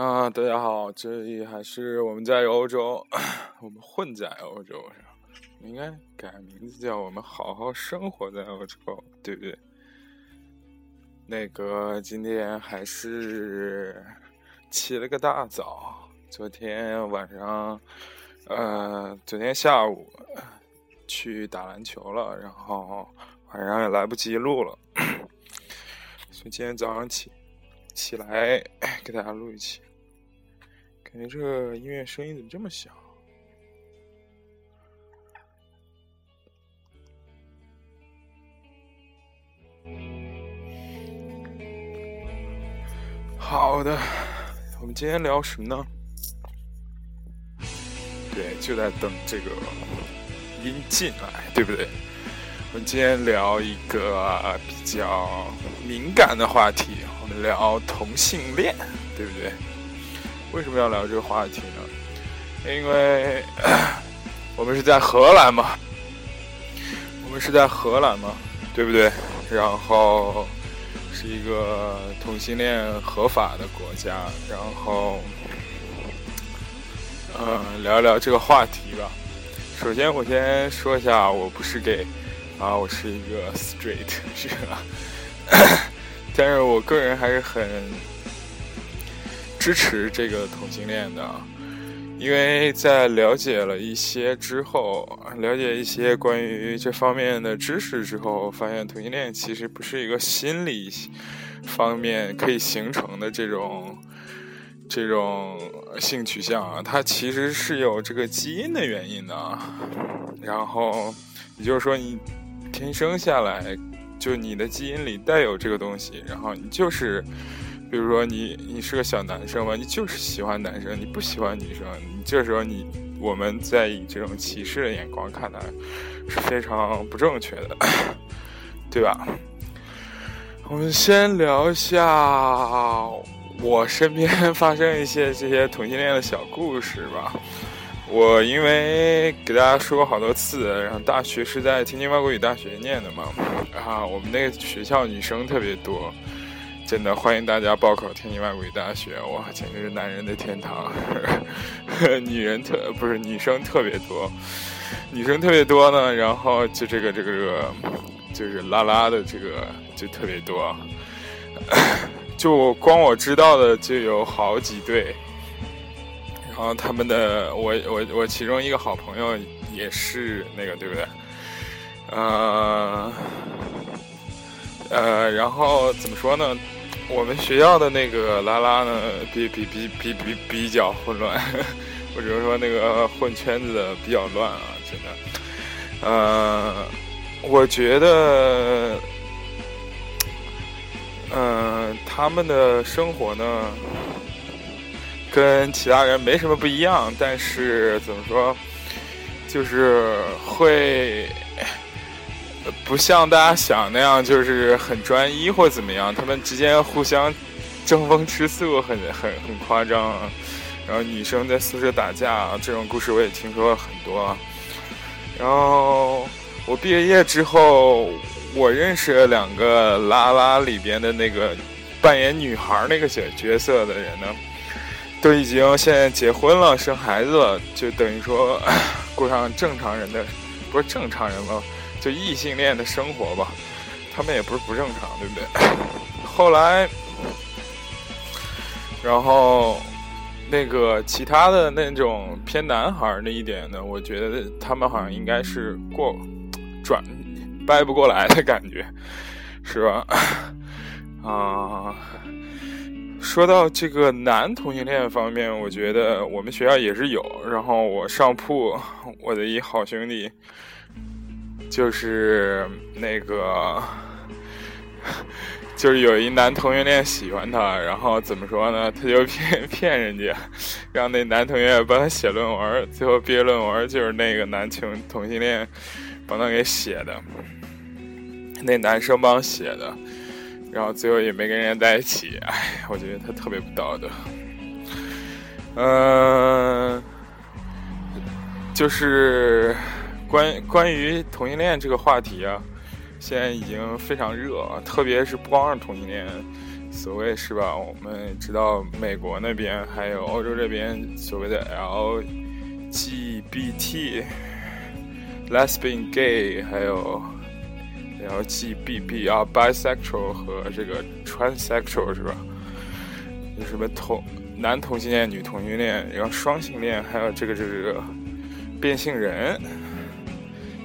啊，大家好，这里还是我们在欧洲，我们混在欧洲上，应该改名字叫我们好好生活在欧洲，对不对？那个今天还是起了个大早，昨天晚上，呃，昨天下午去打篮球了，然后晚上也来不及录了，所以今天早上起。起来给大家录一期，感觉这个音乐声音怎么这么小？好的，我们今天聊什么呢？对，就在等这个音进来，对不对？我们今天聊一个比较敏感的话题。我们聊同性恋，对不对？为什么要聊这个话题呢？因为 我们是在荷兰嘛，我们是在荷兰嘛，对不对？然后是一个同性恋合法的国家，然后呃，聊一聊这个话题吧。首先，我先说一下，我不是 gay 啊，我是一个 straight，是吧？但是我个人还是很支持这个同性恋的，因为在了解了一些之后，了解一些关于这方面的知识之后，发现同性恋其实不是一个心理方面可以形成的这种这种性取向啊，它其实是有这个基因的原因的，然后也就是说你天生下来。就你的基因里带有这个东西，然后你就是，比如说你你是个小男生嘛，你就是喜欢男生，你不喜欢女生，你这时候你我们在以这种歧视的眼光看来是非常不正确的，对吧？我们先聊一下我身边发生一些这些同性恋的小故事吧。我因为给大家说过好多次，然后大学是在天津外国语大学念的嘛，啊，我们那个学校女生特别多，真的欢迎大家报考天津外国语大学，哇，简直是男人的天堂，呵 呵女人特不是女生特别多，女生特别多呢，然后就这个这个这个就是拉拉的这个就特别多，就光我知道的就有好几对。然后他们的我我我其中一个好朋友也是那个对不对？呃呃，然后怎么说呢？我们学校的那个拉拉呢，比比比比比比较混乱，或者说那个混圈子的比较乱啊，真的。呃，我觉得，嗯，他们的生活呢？跟其他人没什么不一样，但是怎么说，就是会不像大家想那样，就是很专一或怎么样。他们之间互相争风吃醋，很很很夸张。然后女生在宿舍打架，这种故事我也听说了很多。然后我毕了业之后，我认识了两个拉拉里边的那个扮演女孩那个角角色的人呢。都已经现在结婚了，生孩子了，就等于说 过上正常人的，不是正常人了，就异性恋的生活吧。他们也不是不正常，对不对？后来，然后那个其他的那种偏男孩那一点呢，我觉得他们好像应该是过转掰不过来的感觉，是吧？啊。说到这个男同性恋方面，我觉得我们学校也是有。然后我上铺，我的一好兄弟，就是那个，就是有一男同性恋喜欢她，然后怎么说呢？他就骗 骗人家，让那男同学帮她写论文，最后毕业论文就是那个男同同性恋帮她给写的，那男生帮写的。然后最后也没跟人家在一起，哎，我觉得他特别不道德。嗯，就是关关于同性恋这个话题啊，现在已经非常热，特别是不光是同性恋，所谓是吧？我们知道美国那边还有欧洲这边所谓的 LGBT、lesbian、gay，还有 LGBT 啊，bisexual 和这个 transsexual 是吧？有什么同男同性恋、女同性恋，然后双性恋，还有这个这个变性人。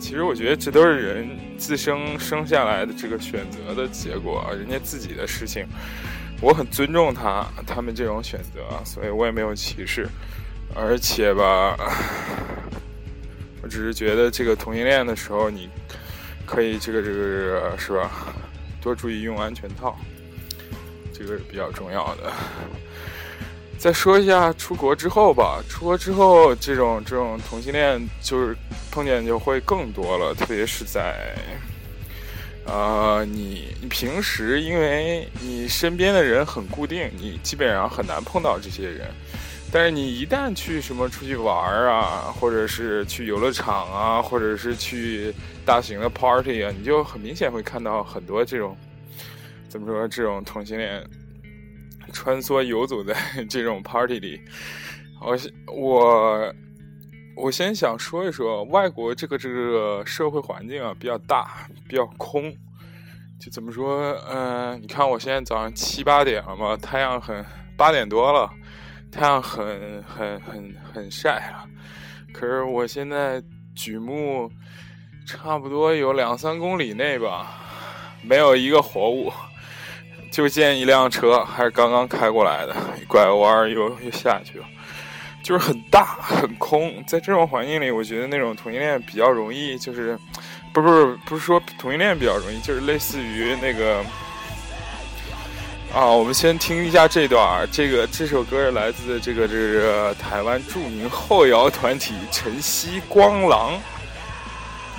其实我觉得这都是人自生生下来的这个选择的结果，人家自己的事情，我很尊重他他们这种选择，所以我也没有歧视。而且吧，我只是觉得这个同性恋的时候，你可以这个这个是吧，多注意用安全套，这个是比较重要的。再说一下出国之后吧，出国之后这种这种同性恋就是碰见就会更多了，特别是在，呃，你你平时因为你身边的人很固定，你基本上很难碰到这些人，但是你一旦去什么出去玩啊，或者是去游乐场啊，或者是去大型的 party 啊，你就很明显会看到很多这种怎么说这种同性恋。穿梭游走在 这种 party 里，我我我先想说一说外国这个这个社会环境啊，比较大，比较空。就怎么说？嗯，你看我现在早上七八点了嘛，太阳很八点多了，太阳很很很很晒了。可是我现在举目差不多有两三公里内吧，没有一个活物。就见一辆车，还是刚刚开过来的，拐个弯又又下去了，就是很大很空。在这种环境里，我觉得那种同性恋比较容易，就是，不是不是不是说同性恋比较容易，就是类似于那个，啊，我们先听一下这段，这个这首歌是来自这个这个台湾著名后摇团体晨曦光廊。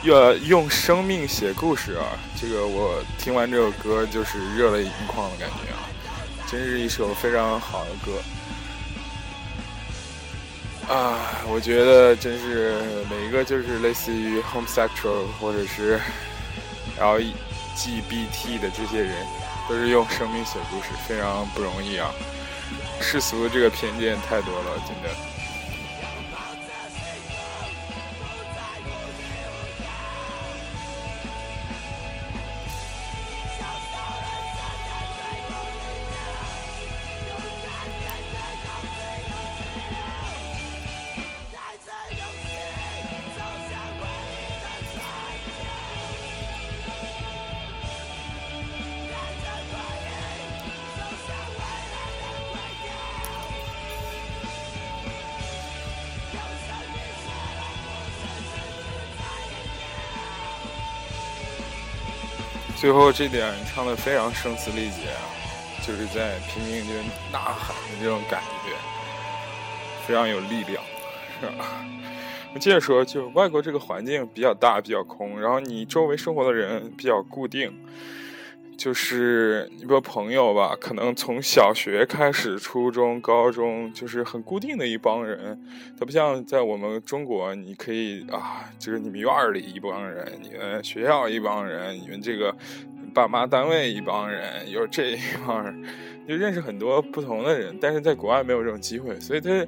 要用生命写故事啊！这个我听完这首歌就是热泪盈眶的感觉啊！真是一首非常好的歌啊！我觉得真是每一个就是类似于 homosexual 或者是 LGBT 的这些人，都是用生命写故事，非常不容易啊！世俗这个偏见太多了，真的。最后这点唱的非常声嘶力竭啊，就是在拼命就呐喊的这种感觉，非常有力量，是吧？我接着说，就外国这个环境比较大，比较空，然后你周围生活的人比较固定。就是你说朋友吧，可能从小学开始，初中、高中就是很固定的一帮人，他不像在我们中国，你可以啊，就是你们院里一帮人，你们学校一帮人，你们这个爸妈单位一帮人，有这一帮人，就认识很多不同的人。但是在国外没有这种机会，所以他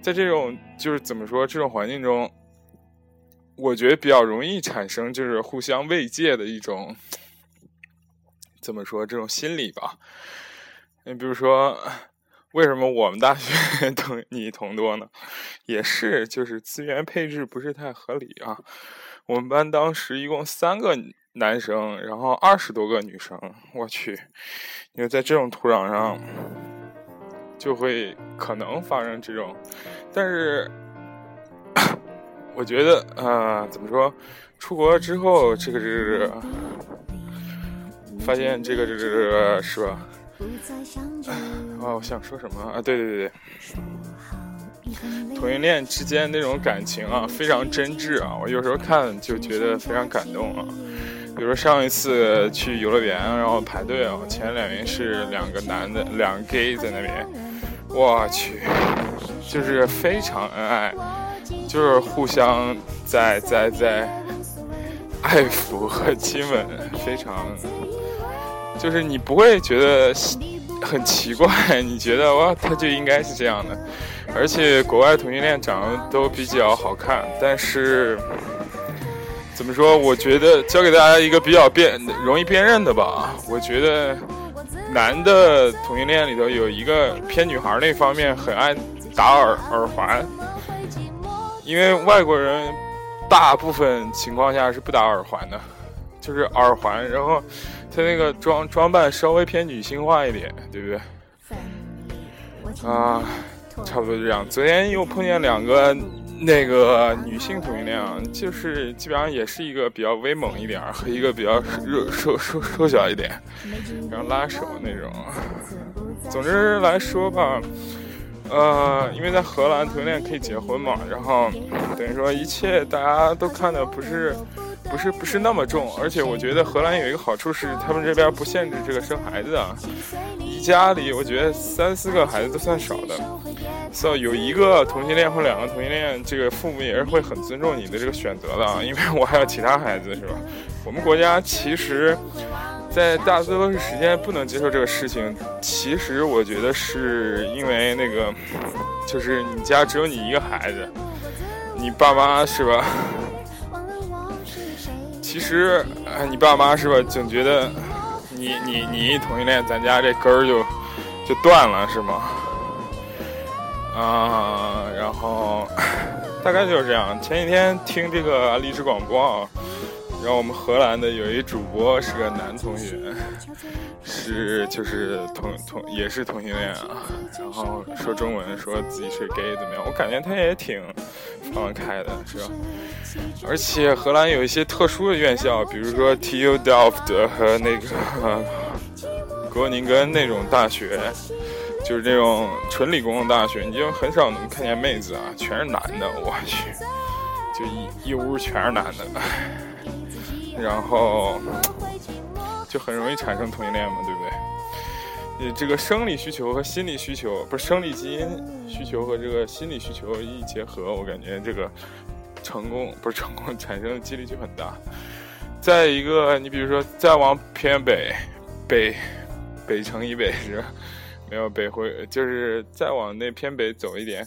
在这种就是怎么说这种环境中，我觉得比较容易产生就是互相慰藉的一种。怎么说这种心理吧？你比如说，为什么我们大学 同你同多呢？也是，就是资源配置不是太合理啊。我们班当时一共三个男生，然后二十多个女生。我去，因为在这种土壤上，就会可能发生这种。但是，我觉得啊，怎么说？出国之后，这个是。发现这个这个是吧？啊，我想说什么啊？对对对对，同性恋之间那种感情啊，非常真挚啊！我有时候看就觉得非常感动啊。比如上一次去游乐园，然后排队啊，前两名是两个男的，两个 gay 在那边，我去，就是非常恩爱，就是互相在在在爱抚和亲吻，非常。就是你不会觉得很奇怪，你觉得哇，他就应该是这样的。而且国外同性恋长得都比较好看，但是怎么说？我觉得教给大家一个比较辨容易辨认的吧。我觉得男的同性恋里头有一个偏女孩那方面很爱打耳耳环，因为外国人大部分情况下是不打耳环的，就是耳环，然后他那个装装扮稍微偏女性化一点，对不对？啊。差不多就这样。昨天又碰见两个那个女性同性恋，就是基本上也是一个比较威猛一点和一个比较瘦瘦瘦瘦小一点，然后拉手那种。总之来说吧，呃，因为在荷兰同性恋可以结婚嘛，然后等于说一切大家都看的不是不是不是那么重，而且我觉得荷兰有一个好处是他们这边不限制这个生孩子啊，一家里我觉得三四个孩子都算少的。so 有一个同性恋或两个同性恋，这个父母也是会很尊重你的这个选择的啊，因为我还有其他孩子，是吧？我们国家其实，在大多数时间不能接受这个事情。其实我觉得是因为那个，就是你家只有你一个孩子，你爸妈是吧？其实，你爸妈是吧？总觉得你你你一同性恋，咱家这根儿就就断了，是吗？啊，然后大概就是这样。前几天听这个励志广播啊，然后我们荷兰的有一主播是个男同学，是就是同同也是同性恋啊，然后说中文，说自己是 gay 怎么样？我感觉他也挺放开的，是吧？而且荷兰有一些特殊的院校，比如说 TU Delft 和那个格宁根那种大学。就是这种纯理工的大学，你就很少能看见妹子啊，全是男的，我去，就一一屋全是男的，然后就很容易产生同性恋嘛，对不对？你这个生理需求和心理需求，不是生理基因需求和这个心理需求一结合，我感觉这个成功不是成功产生的几率就很大。再一个，你比如说再往偏北，北北城以北是。没有北回，就是再往那偏北走一点，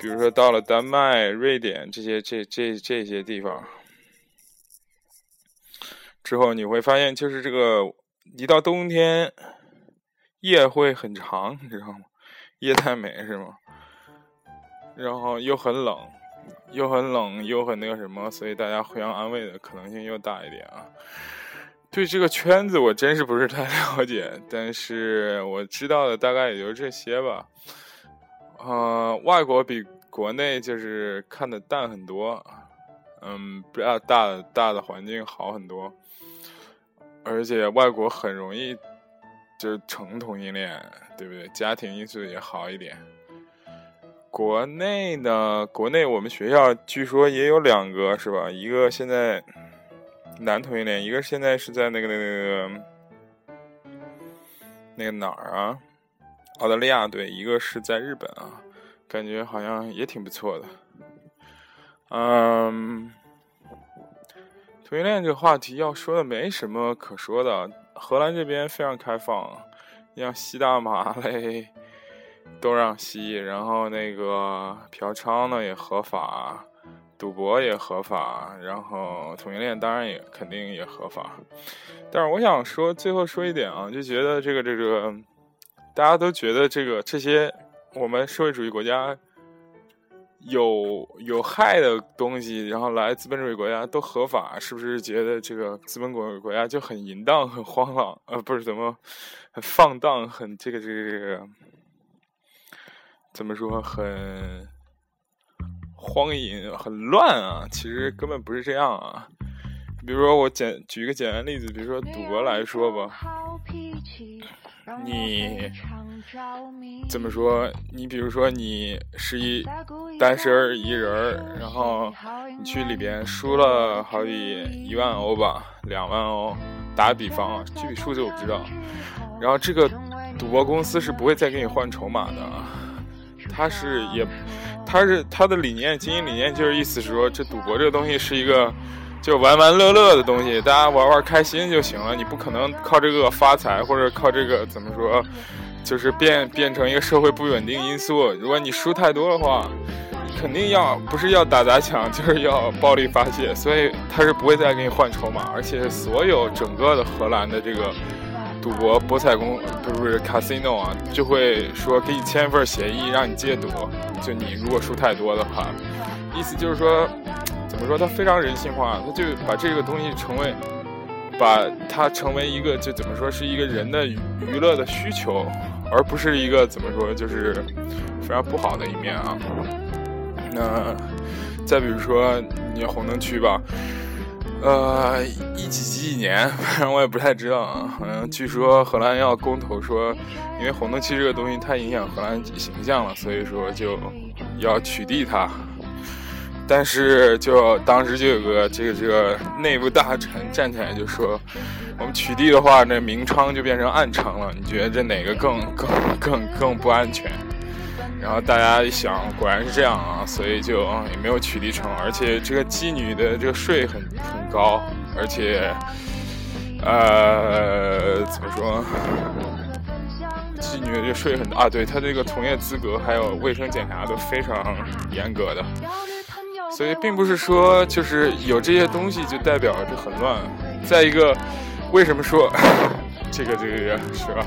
比如说到了丹麦、瑞典这些这这这些地方之后，你会发现，就是这个一到冬天，夜会很长，你知道吗？夜太美是吗？然后又很冷，又很冷，又很那个什么，所以大家互相安慰的可能性又大一点啊。对这个圈子我真是不是太 了解，但是我知道的大概也就这些吧。呃，外国比国内就是看的淡很多，嗯，比较大大的环境好很多，而且外国很容易就是成同性恋，对不对？家庭因素也好一点。国内呢，国内我们学校据说也有两个，是吧？一个现在。男同性恋，一个现在是在那个那个那个那个哪儿啊？澳大利亚对，一个是在日本啊，感觉好像也挺不错的。嗯，同性恋这个话题要说的没什么可说的，荷兰这边非常开放，像吸大麻 嘞都让吸，然后那个嫖娼呢也合法。赌博也合法，然后同性恋当然也肯定也合法，但是我想说，最后说一点啊，就觉得这个这个，大家都觉得这个这些我们社会主义国家有有害的东西，然后来资本主义国家都合法，是不是觉得这个资本国国家就很淫荡、很荒浪？呃，不是怎么很放荡、很这个这个这个，怎么说很？荒淫很乱啊，其实根本不是这样啊。比如说，我简举一个简单例子，比如说赌博来说吧，你怎么说？你比如说你是一单身一人，然后你去里边输了好几一万欧吧，两万欧，打个比方啊，具体数字我不知道。然后这个赌博公司是不会再给你换筹码的，他是也。他是他的理念，经营理念就是意思是说，这赌博这个东西是一个就玩玩乐乐的东西，大家玩玩开心就行了。你不可能靠这个发财，或者靠这个怎么说，就是变变成一个社会不稳定因素。如果你输太多的话，肯定要不是要打砸抢，就是要暴力发泄。所以他是不会再给你换筹码，而且所有整个的荷兰的这个赌博博彩公不是 casino 啊，就会说给你签一份协议，让你戒赌。就你如果输太多的话，意思就是说。怎么说？它非常人性化，它就把这个东西成为，把它成为一个，就怎么说是一个人的娱乐的需求，而不是一个怎么说就是非常不好的一面啊。那再比如说你红灯区吧，呃，一几几几年，反正我也不太知道啊。好像据说荷兰要公投说，因为红灯区这个东西太影响荷兰形象了，所以说就要取缔它。但是，就当时就有个这个这个内部大臣站起来就说：“我们取缔的话，那明昌就变成暗昌了。你觉得这哪个更更更更不安全？”然后大家一想，果然是这样啊，所以就也没有取缔成。而且这个妓女的这个税很很高，而且呃，怎么说？妓女的这税很啊，对他这个从业资格还有卫生检查都非常严格的。所以并不是说就是有这些东西就代表着很乱。再一个，为什么说这个这个是吧？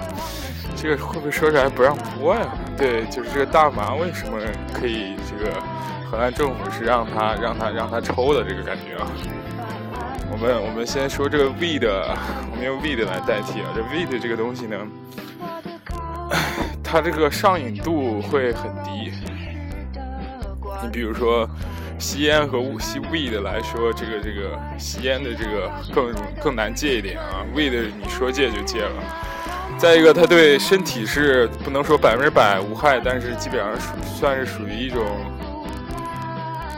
这个会不会说出来不让播呀？对，就是这个大麻为什么可以这个荷兰政府是让他让他让他抽的这个感觉啊？我们我们先说这个 weed，我们用 weed 来代替啊。这 weed 这个东西呢，它这个上瘾度会很低。你比如说。吸烟和吸 weed 来说，这个这个吸烟的这个更更难戒一点啊，weed 你说戒就戒了。再一个，它对身体是不能说百分之百无害，但是基本上属算是属于一种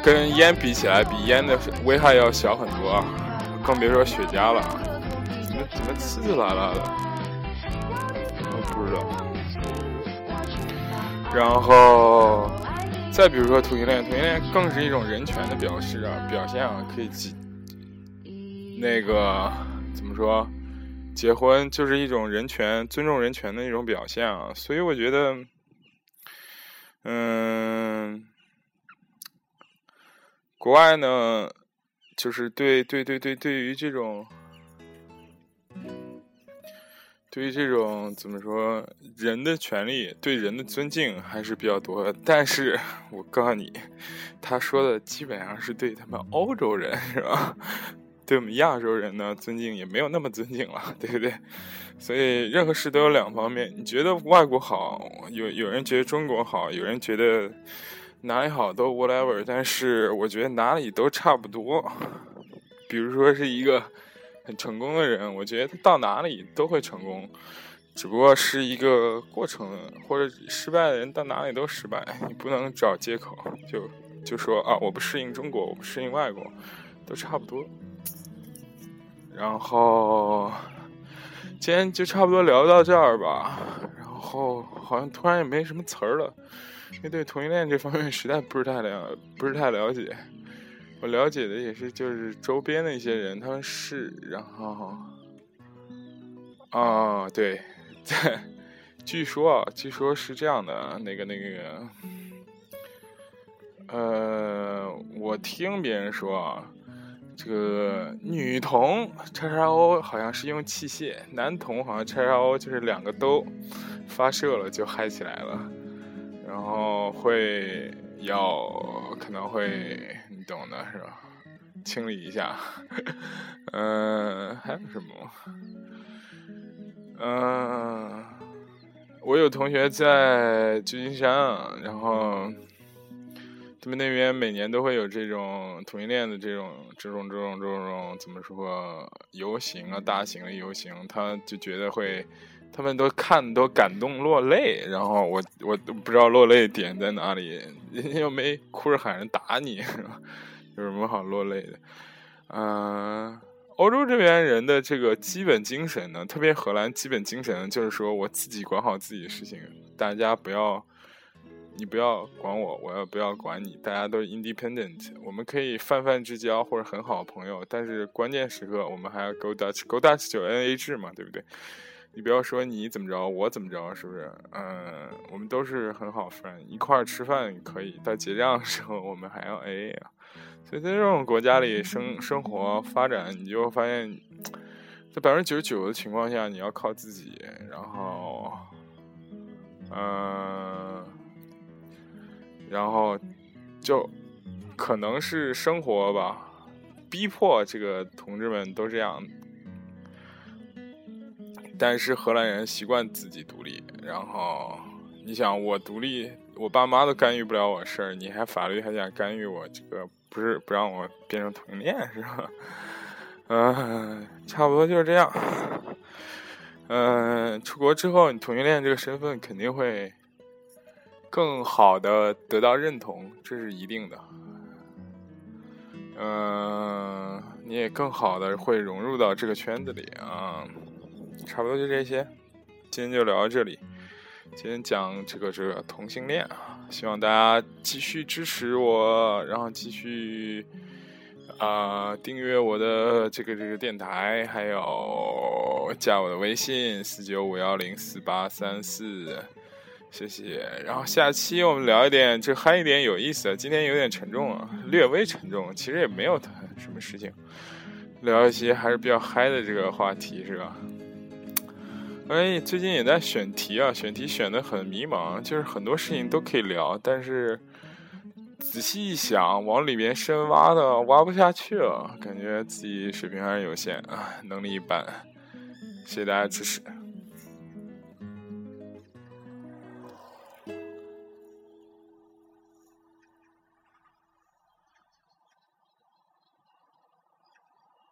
跟烟比起来，比烟的危害要小很多啊，更别说雪茄了啊。怎么怎么呲呲啦啦的？我不知道。然后。再比如说同性恋，同性恋更是一种人权的表示啊，表现啊，可以结那个怎么说？结婚就是一种人权、尊重人权的一种表现啊，所以我觉得，嗯，国外呢，就是对对对对，对于这种。对于这种怎么说，人的权利，对人的尊敬还是比较多的。但是我告诉你，他说的基本上是对他们欧洲人，是吧？对我们亚洲人呢，尊敬也没有那么尊敬了，对不对？所以任何事都有两方面。你觉得外国好，有有人觉得中国好，有人觉得哪里好都 whatever。但是我觉得哪里都差不多。比如说是一个。很成功的人，我觉得他到哪里都会成功，只不过是一个过程，或者失败的人到哪里都失败。你不能找借口，就就说啊，我不适应中国，我不适应外国，都差不多。然后今天就差不多聊到这儿吧。然后好像突然也没什么词儿了，因为对同性恋这方面实在不是太了，不是太了解。我了解的也是，就是周边的一些人，他们是，然后，啊，对，在，据说啊，据说是这样的，那个那个，呃，我听别人说啊，这个女童叉叉 O 好像是用器械，男童好像叉叉 O 就是两个都发射了就嗨起来了，然后会要可能会。懂的是吧？清理一下，嗯，还有什么？嗯，我有同学在旧金山啊，然后他们那边每年都会有这种同性恋的这种、这种、这种、这种怎么说游行啊？大型的游行，他就觉得会，他们都看都感动落泪，然后我我都不知道落泪点在哪里。人家又没哭着喊人打你，有什么好落泪的？嗯，欧洲这边人的这个基本精神呢，特别荷兰基本精神就是说我自己管好自己的事情，大家不要你不要管我，我要不要管你，大家都 independent，我们可以泛泛之交或者很好的朋友，但是关键时刻我们还要 go Dutch，go Dutch 就 N A 制嘛，对不对？你不要说你怎么着，我怎么着，是不是？嗯，我们都是很好 friend，一块儿吃饭可以，到结账的时候我们还要 A A 啊。所以在这种国家里生生活发展，你就发现，在百分之九十九的情况下，你要靠自己，然后，嗯，然后就可能是生活吧，逼迫这个同志们都这样。但是荷兰人习惯自己独立，然后你想我独立，我爸妈都干预不了我事儿，你还法律还想干预我？这个不是不让我变成同性恋是吧？嗯，差不多就是这样。嗯，出国之后，你同性恋这个身份肯定会更好的得到认同，这是一定的。嗯，你也更好的会融入到这个圈子里啊。差不多就这些，今天就聊到这里。今天讲这个这个同性恋啊，希望大家继续支持我，然后继续啊订阅我的这个这个电台，还有加我的微信四九五幺零四八三四，谢谢。然后下期我们聊一点这嗨一点有意思的，今天有点沉重啊，略微沉重，其实也没有什么事情，聊一些还是比较嗨的这个话题，是吧？哎，最近也在选题啊，选题选的很迷茫，就是很多事情都可以聊，但是仔细一想，往里边深挖的挖不下去了，感觉自己水平还是有限啊，能力一般，谢谢大家支持。